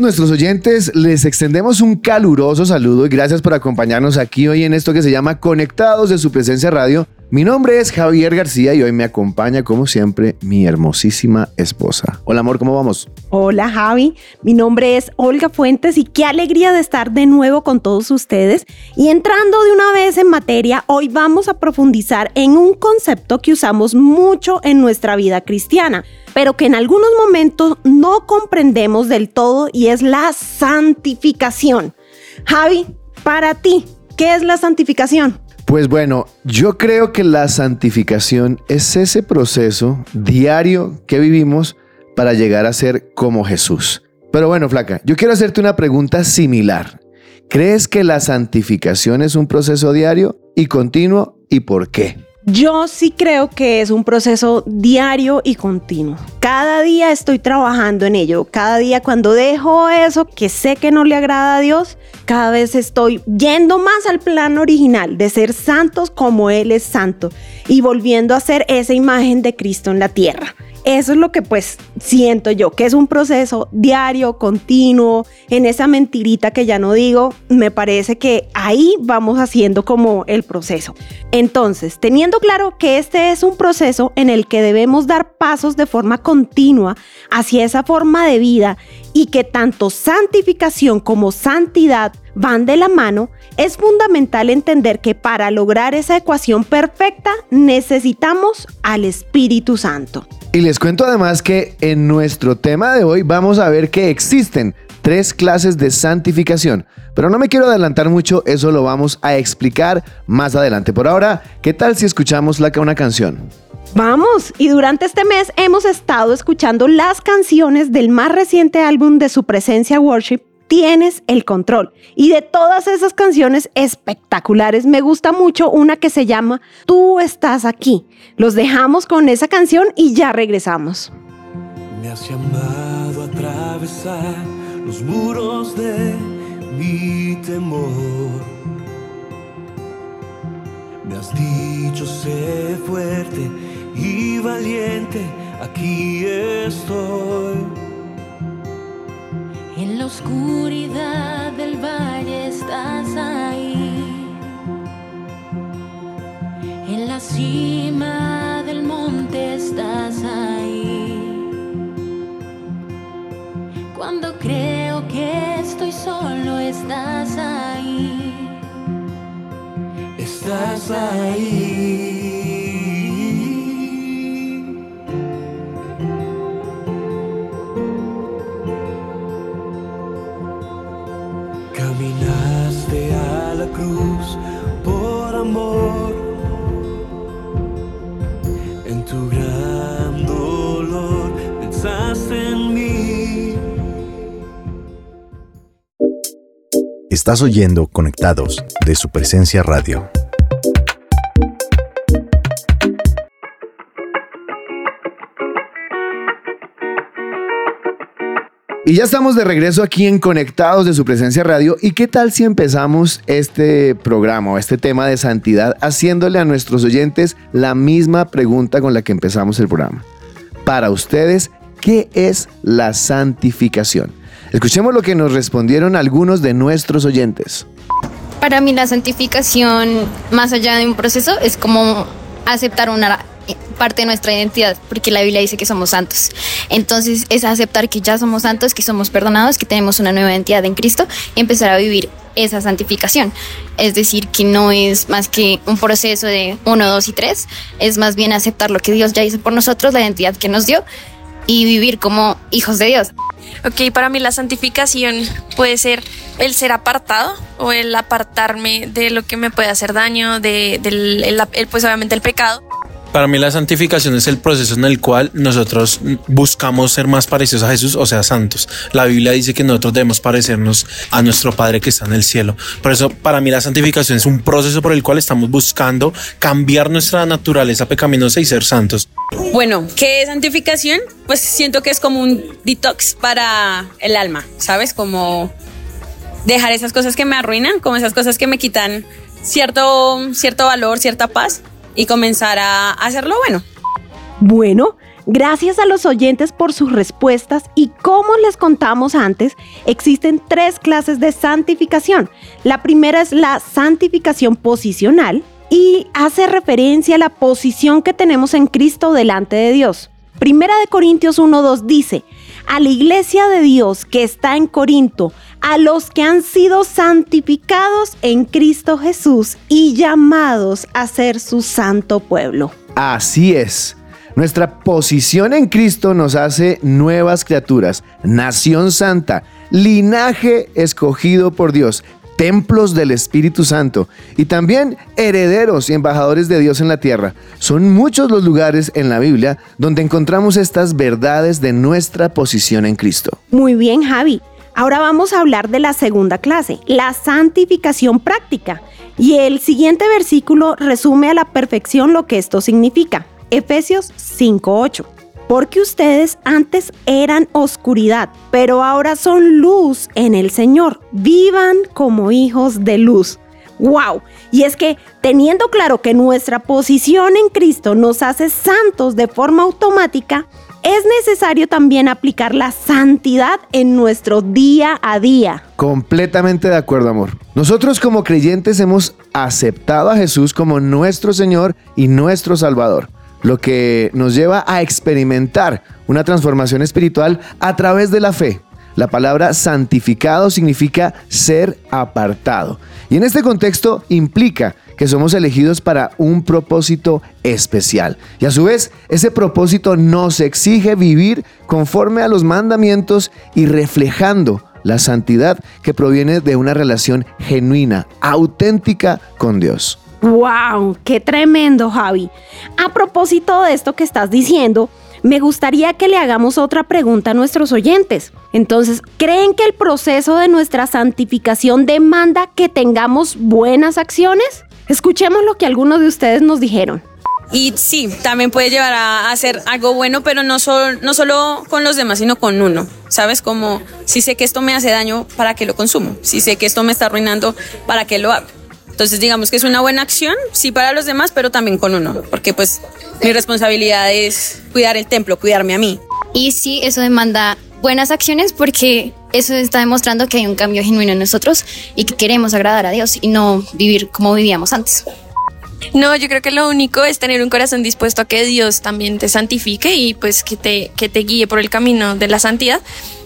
Nuestros oyentes, les extendemos un caluroso saludo y gracias por acompañarnos aquí hoy en esto que se llama Conectados de su presencia radio. Mi nombre es Javier García y hoy me acompaña como siempre mi hermosísima esposa. Hola amor, ¿cómo vamos? Hola Javi, mi nombre es Olga Fuentes y qué alegría de estar de nuevo con todos ustedes. Y entrando de una vez en materia, hoy vamos a profundizar en un concepto que usamos mucho en nuestra vida cristiana pero que en algunos momentos no comprendemos del todo y es la santificación. Javi, para ti, ¿qué es la santificación? Pues bueno, yo creo que la santificación es ese proceso diario que vivimos para llegar a ser como Jesús. Pero bueno, flaca, yo quiero hacerte una pregunta similar. ¿Crees que la santificación es un proceso diario y continuo y por qué? Yo sí creo que es un proceso diario y continuo. Cada día estoy trabajando en ello. Cada día cuando dejo eso que sé que no le agrada a Dios, cada vez estoy yendo más al plan original de ser santos como Él es santo y volviendo a ser esa imagen de Cristo en la tierra. Eso es lo que pues siento yo, que es un proceso diario, continuo, en esa mentirita que ya no digo, me parece que ahí vamos haciendo como el proceso. Entonces, teniendo claro que este es un proceso en el que debemos dar pasos de forma continua hacia esa forma de vida y que tanto santificación como santidad van de la mano, es fundamental entender que para lograr esa ecuación perfecta necesitamos al Espíritu Santo. Y les cuento además que en nuestro tema de hoy vamos a ver que existen tres clases de santificación. Pero no me quiero adelantar mucho, eso lo vamos a explicar más adelante. Por ahora, ¿qué tal si escuchamos la una canción? Vamos, y durante este mes hemos estado escuchando las canciones del más reciente álbum de su presencia Worship, Tienes el Control. Y de todas esas canciones espectaculares, me gusta mucho una que se llama Tú estás aquí. Los dejamos con esa canción y ya regresamos. Me has llamado a atravesar los muros de mi temor. Me has dicho sé fuerte y valiente, aquí estoy. En la oscuridad del valle estás ahí. En la cima del monte estás ahí. Cuando creo que estoy solo, estás ahí. Estás ahí. Estás oyendo Conectados de su presencia radio. Y ya estamos de regreso aquí en Conectados de su presencia radio. ¿Y qué tal si empezamos este programa o este tema de santidad haciéndole a nuestros oyentes la misma pregunta con la que empezamos el programa? Para ustedes, ¿qué es la santificación? Escuchemos lo que nos respondieron algunos de nuestros oyentes. Para mí la santificación, más allá de un proceso, es como aceptar una parte de nuestra identidad, porque la Biblia dice que somos santos. Entonces es aceptar que ya somos santos, que somos perdonados, que tenemos una nueva identidad en Cristo y empezar a vivir esa santificación. Es decir, que no es más que un proceso de uno, dos y tres, es más bien aceptar lo que Dios ya hizo por nosotros, la identidad que nos dio y vivir como hijos de Dios. Ok, para mí la santificación puede ser el ser apartado o el apartarme de lo que me puede hacer daño, de, del, el- pues obviamente el pecado Para mí la santificación es el proceso en el cual nosotros buscamos ser más parecidos a Jesús, o sea, santos. La Biblia dice que nosotros debemos parecernos a nuestro Padre que está en el cielo. Por eso, para mí la santificación es un proceso por el cual estamos buscando cambiar nuestra naturaleza pecaminosa y ser santos. Bueno, ¿qué es santificación? Pues siento que es como un detox para el alma, ¿sabes? Como dejar esas cosas que me arruinan, como esas cosas que me quitan cierto, cierto valor, cierta paz y comenzar a hacerlo bueno. Bueno, gracias a los oyentes por sus respuestas y como les contamos antes, existen tres clases de santificación. La primera es la santificación posicional y hace referencia a la posición que tenemos en Cristo delante de Dios. Primera de Corintios 1.2 dice, a la iglesia de Dios que está en Corinto, a los que han sido santificados en Cristo Jesús y llamados a ser su santo pueblo. Así es. Nuestra posición en Cristo nos hace nuevas criaturas, nación santa, linaje escogido por Dios, templos del Espíritu Santo y también herederos y embajadores de Dios en la tierra. Son muchos los lugares en la Biblia donde encontramos estas verdades de nuestra posición en Cristo. Muy bien, Javi. Ahora vamos a hablar de la segunda clase, la santificación práctica. Y el siguiente versículo resume a la perfección lo que esto significa. Efesios 5:8. Porque ustedes antes eran oscuridad, pero ahora son luz en el Señor. Vivan como hijos de luz. ¡Wow! Y es que teniendo claro que nuestra posición en Cristo nos hace santos de forma automática, es necesario también aplicar la santidad en nuestro día a día. Completamente de acuerdo, amor. Nosotros como creyentes hemos aceptado a Jesús como nuestro Señor y nuestro Salvador lo que nos lleva a experimentar una transformación espiritual a través de la fe. La palabra santificado significa ser apartado. Y en este contexto implica que somos elegidos para un propósito especial. Y a su vez, ese propósito nos exige vivir conforme a los mandamientos y reflejando la santidad que proviene de una relación genuina, auténtica con Dios. ¡Wow! ¡Qué tremendo, Javi! A propósito de esto que estás diciendo, me gustaría que le hagamos otra pregunta a nuestros oyentes. Entonces, ¿creen que el proceso de nuestra santificación demanda que tengamos buenas acciones? Escuchemos lo que algunos de ustedes nos dijeron. Y sí, también puede llevar a hacer algo bueno, pero no, no solo con los demás, sino con uno. ¿Sabes? Como si sé que esto me hace daño, ¿para qué lo consumo? Si sé que esto me está arruinando, ¿para qué lo hago? Entonces digamos que es una buena acción, sí para los demás, pero también con uno, porque pues mi responsabilidad es cuidar el templo, cuidarme a mí. Y sí, eso demanda buenas acciones porque eso está demostrando que hay un cambio genuino en nosotros y que queremos agradar a Dios y no vivir como vivíamos antes. No, yo creo que lo único es tener un corazón dispuesto a que Dios también te santifique y pues que te, que te guíe por el camino de la santidad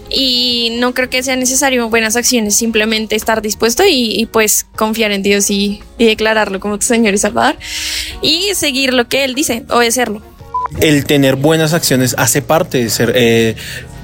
y no creo que sea necesario buenas acciones, simplemente estar dispuesto y, pues confiar en Dios y, declararlo como tu Señor y Salvador y seguir lo que Él dice, obedecerlo. El tener buenas acciones hace parte de ser eh,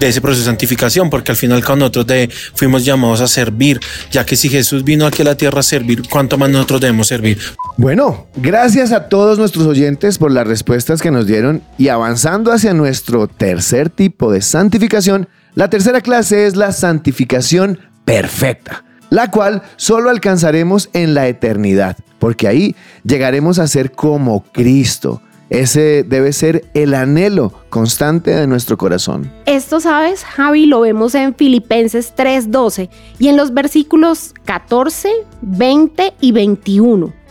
de ese proceso de santificación, porque al final con nosotros fuimos llamados a servir, ya que si Jesús vino aquí a la tierra a servir, ¿cuánto más nosotros debemos servir? Bueno, gracias a todos nuestros oyentes por las respuestas que nos dieron y avanzando hacia nuestro tercer tipo de santificación, la tercera clase es la santificación perfecta, la cual solo alcanzaremos en la eternidad, porque ahí llegaremos a ser como Cristo. Ese debe ser el anhelo constante de nuestro corazón. Esto, sabes, Javi, lo vemos en Filipenses 3:12 y en los versículos 14, 20 y 21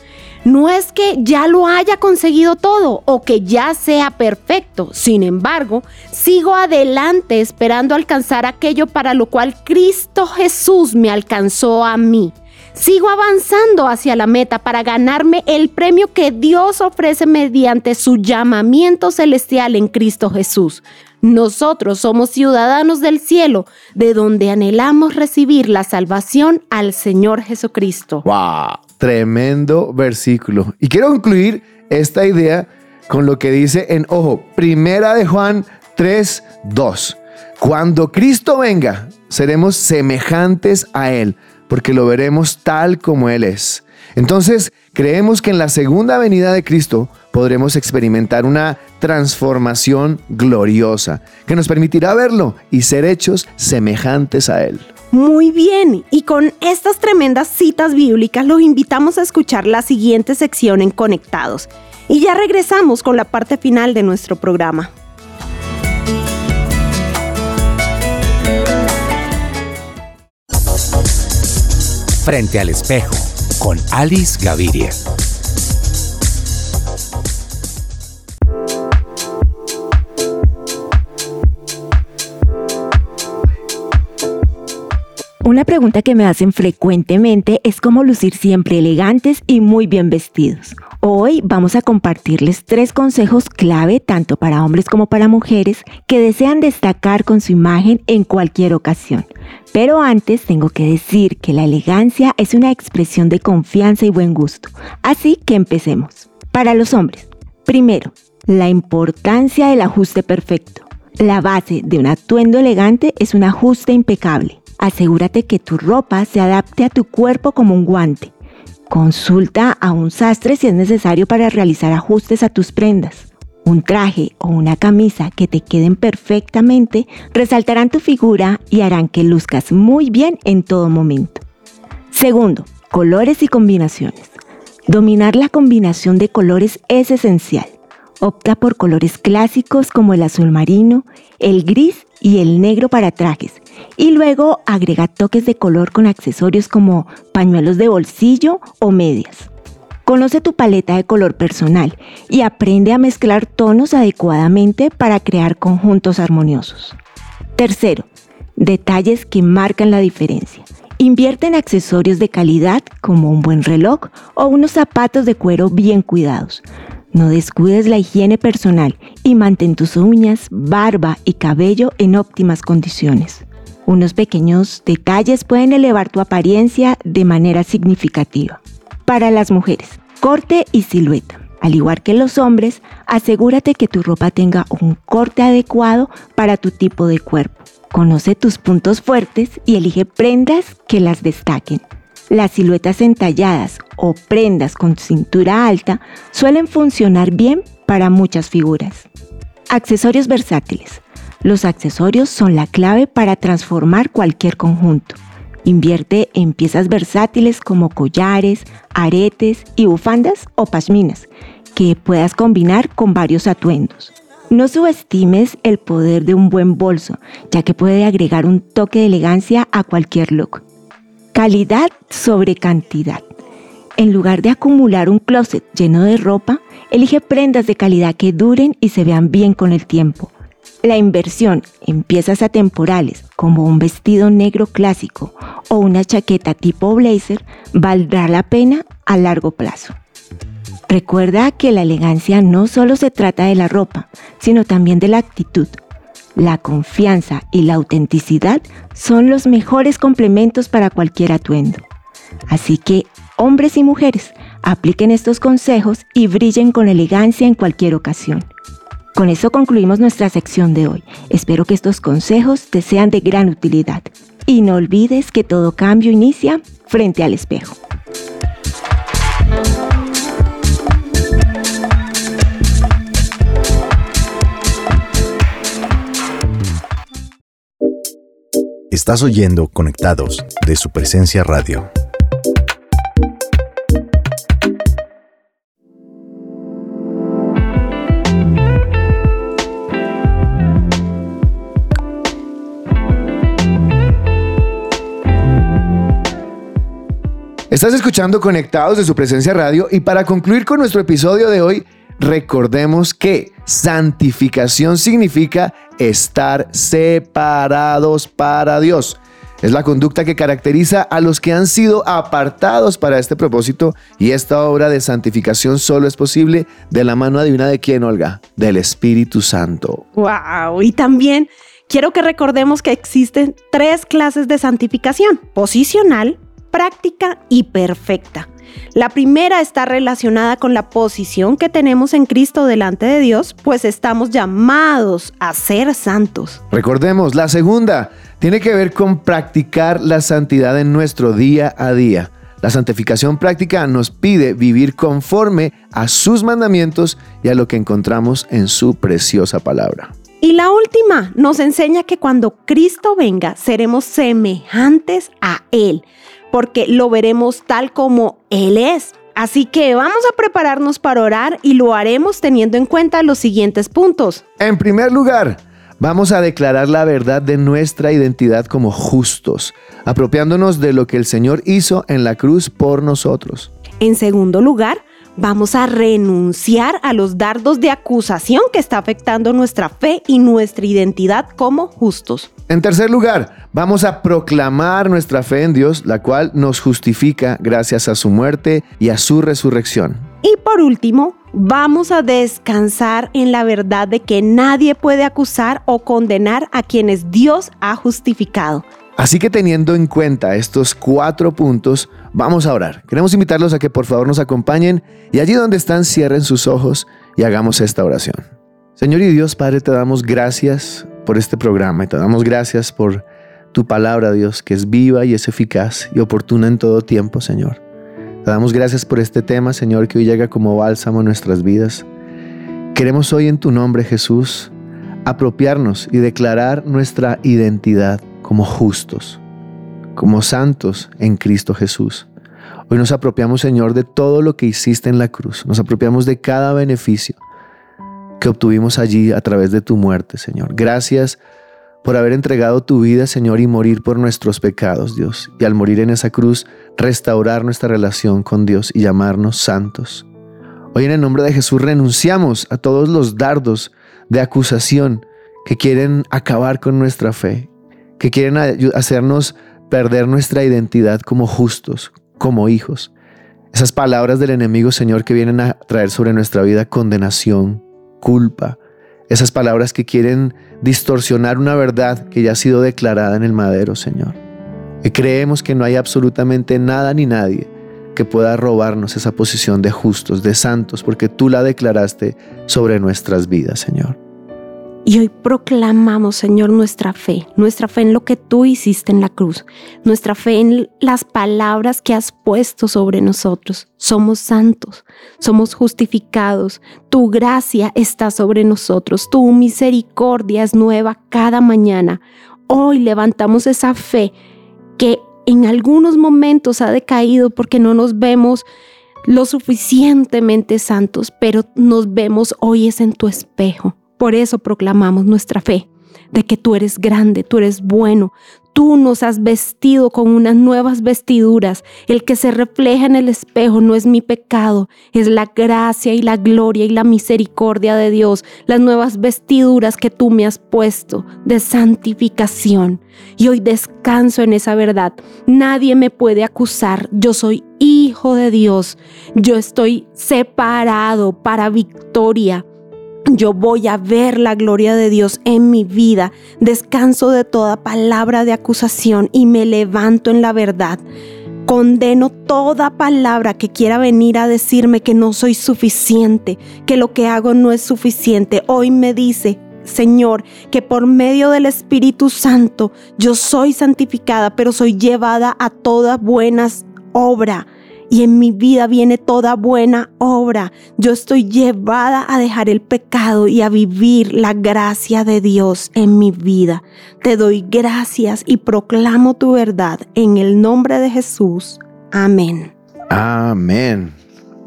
no es que ya lo haya conseguido todo o que ya sea perfecto. Sin embargo, sigo adelante esperando alcanzar aquello para lo cual Cristo Jesús me alcanzó a mí. Sigo avanzando hacia la meta para ganarme el premio que Dios ofrece mediante su llamamiento celestial en Cristo Jesús. Nosotros somos ciudadanos del cielo, de donde anhelamos recibir la salvación al Señor Jesucristo. ¡Wow! Tremendo versículo. Y quiero concluir esta idea con lo que dice en, ojo, primera de Juan 3, 2. Cuando Cristo venga, seremos semejantes a Él, porque lo veremos tal como Él es. Entonces, creemos que en la segunda venida de Cristo podremos experimentar una transformación gloriosa que nos permitirá verlo y ser hechos semejantes a Él. Muy bien, y con estas tremendas citas bíblicas los invitamos a escuchar la siguiente sección en Conectados. Y ya regresamos con la parte final de nuestro programa. Frente al espejo con Alice Gaviria. Una pregunta que me hacen frecuentemente es cómo lucir siempre elegantes y muy bien vestidos. Hoy vamos a compartirles tres consejos clave tanto para hombres como para mujeres que desean destacar con su imagen en cualquier ocasión. Pero antes tengo que decir que la elegancia es una expresión de confianza y buen gusto. Así que empecemos. Para los hombres, primero, la importancia del ajuste perfecto. La base de un atuendo elegante es un ajuste impecable. Asegúrate que tu ropa se adapte a tu cuerpo como un guante. Consulta a un sastre si es necesario para realizar ajustes a tus prendas. Un traje o una camisa que te queden perfectamente resaltarán tu figura y harán que luzcas muy bien en todo momento. Segundo, colores y combinaciones. Dominar la combinación de colores es esencial. Opta por colores clásicos como el azul marino, el gris y el negro para trajes y luego agrega toques de color con accesorios como pañuelos de bolsillo o medias. Conoce tu paleta de color personal y aprende a mezclar tonos adecuadamente para crear conjuntos armoniosos. Tercero, detalles que marcan la diferencia. Invierte en accesorios de calidad como un buen reloj o unos zapatos de cuero bien cuidados. No descuides la higiene personal y mantén tus uñas, barba y cabello en óptimas condiciones. Unos pequeños detalles pueden elevar tu apariencia de manera significativa. Para las mujeres, corte y silueta. Al igual que los hombres, asegúrate que tu ropa tenga un corte adecuado para tu tipo de cuerpo. Conoce tus puntos fuertes y elige prendas que las destaquen. Las siluetas entalladas o prendas con cintura alta suelen funcionar bien para muchas figuras. Accesorios versátiles. Los accesorios son la clave para transformar cualquier conjunto. Invierte en piezas versátiles como collares, aretes y bufandas o pashminas que puedas combinar con varios atuendos. No subestimes el poder de un buen bolso, ya que puede agregar un toque de elegancia a cualquier look. Calidad sobre cantidad. En lugar de acumular un closet lleno de ropa, elige prendas de calidad que duren y se vean bien con el tiempo. La inversión en piezas atemporales como un vestido negro clásico o una chaqueta tipo blazer valdrá la pena a largo plazo. Recuerda que la elegancia no solo se trata de la ropa, sino también de la actitud. La confianza y la autenticidad son los mejores complementos para cualquier atuendo. Así que, hombres y mujeres, apliquen estos consejos y brillen con elegancia en cualquier ocasión. Con eso concluimos nuestra sección de hoy. Espero que estos consejos te sean de gran utilidad. Y no olvides que todo cambio inicia frente al espejo. Estás oyendo Conectados de su presencia radio. Estás escuchando Conectados de su presencia radio y para concluir con nuestro episodio de hoy, recordemos que santificación significa estar separados para Dios. Es la conducta que caracteriza a los que han sido apartados para este propósito y esta obra de santificación solo es posible de la mano divina de quién, Olga? Del Espíritu Santo. ¡Wow! Y también quiero que recordemos que existen tres clases de santificación, posicional, práctica y perfecta. La primera está relacionada con la posición que tenemos en Cristo delante de Dios, pues estamos llamados a ser santos. Recordemos, la segunda tiene que ver con practicar la santidad en nuestro día a día. La santificación práctica nos pide vivir conforme a sus mandamientos y a lo que encontramos en su preciosa palabra. Y la última nos enseña que cuando Cristo venga seremos semejantes a Él, porque lo veremos tal como Él es. Así que vamos a prepararnos para orar y lo haremos teniendo en cuenta los siguientes puntos. En primer lugar, vamos a declarar la verdad de nuestra identidad como justos, apropiándonos de lo que el Señor hizo en la cruz por nosotros. En segundo lugar, vamos a renunciar a los dardos de acusación que está afectando nuestra fe y nuestra identidad como justos. En tercer lugar, vamos a proclamar nuestra fe en Dios, la cual nos justifica gracias a su muerte y a su resurrección. Y por último, vamos a descansar en la verdad de que nadie puede acusar o condenar a quienes Dios ha justificado. Así que teniendo en cuenta estos cuatro puntos, vamos a orar. Queremos invitarlos a que por favor nos acompañen y allí donde están cierren sus ojos y hagamos esta oración. Señor y Dios Padre, te damos gracias por este programa y te damos gracias por tu palabra, Dios, que es viva y es eficaz y oportuna en todo tiempo, Señor. Te damos gracias por este tema, Señor, que hoy llega como bálsamo en nuestras vidas. Queremos hoy en tu nombre, Jesús, apropiarnos y declarar nuestra identidad como justos, como santos en Cristo Jesús. Hoy nos apropiamos, Señor, de todo lo que hiciste en la cruz. Nos apropiamos de cada beneficio que obtuvimos allí a través de tu muerte, Señor. Gracias por haber entregado tu vida, Señor, y morir por nuestros pecados, Dios. Y al morir en esa cruz, restaurar nuestra relación con Dios y llamarnos santos. Hoy en el nombre de Jesús renunciamos a todos los dardos de acusación que quieren acabar con nuestra fe, que quieren hacernos perder nuestra identidad como justos, como hijos. Esas palabras del enemigo, Señor, que vienen a traer sobre nuestra vida condenación, culpa, esas palabras que quieren distorsionar una verdad que ya ha sido declarada en el madero, Señor. Y creemos que no hay absolutamente nada ni nadie que pueda robarnos esa posición de justos, de santos, porque tú la declaraste sobre nuestras vidas, Señor. Y hoy proclamamos, Señor, nuestra fe, nuestra fe en lo que tú hiciste en la cruz, nuestra fe en las palabras que has puesto sobre nosotros. Somos santos, somos justificados, tu gracia está sobre nosotros, tu misericordia es nueva cada mañana. Hoy levantamos esa fe que en algunos momentos ha decaído porque no nos vemos lo suficientemente santos, pero nos vemos hoy es en tu espejo. Por eso proclamamos nuestra fe, de que tú eres grande, tú eres bueno, tú nos has vestido con unas nuevas vestiduras. El que se refleja en el espejo no es mi pecado, es la gracia y la gloria y la misericordia de Dios, las nuevas vestiduras que tú me has puesto de santificación. Y hoy descanso en esa verdad. Nadie me puede acusar, yo soy hijo de Dios, yo estoy separado para victoria yo voy a ver la gloria de Dios en mi vida, descanso de toda palabra de acusación y me levanto en la verdad. Condeno toda palabra que quiera venir a decirme que no soy suficiente, que lo que hago no es suficiente. Hoy me dice, Señor, que por medio del Espíritu Santo yo soy santificada, pero soy llevada a toda buena obra y en mi vida viene toda buena obra. Yo estoy llevada a dejar el pecado y a vivir la gracia de Dios en mi vida. Te doy gracias y proclamo tu verdad en el nombre de Jesús. Amén. Amén.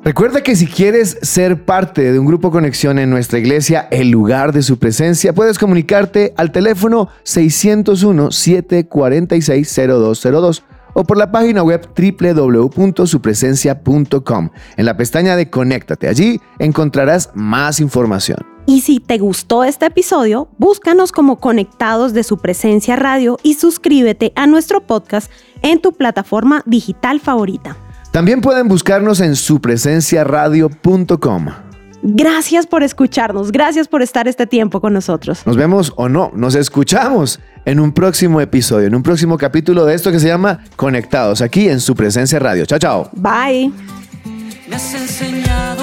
Recuerda que si quieres ser parte de un grupo conexión en nuestra iglesia, el lugar de su presencia, puedes comunicarte al teléfono 601-746-0202 o por la página web www.supresencia.com. En la pestaña de Conéctate, allí encontrarás más información. Y si te gustó este episodio, búscanos como Conectados de su Presencia Radio y suscríbete a nuestro podcast en tu plataforma digital favorita. También pueden buscarnos en supresenciaradio.com. Gracias por escucharnos, gracias por estar este tiempo con nosotros. Nos vemos o no, nos escuchamos en un próximo episodio, en un próximo capítulo de esto que se llama Conectados, aquí en su presencia radio. Chao, chao. Bye. Me has enseñado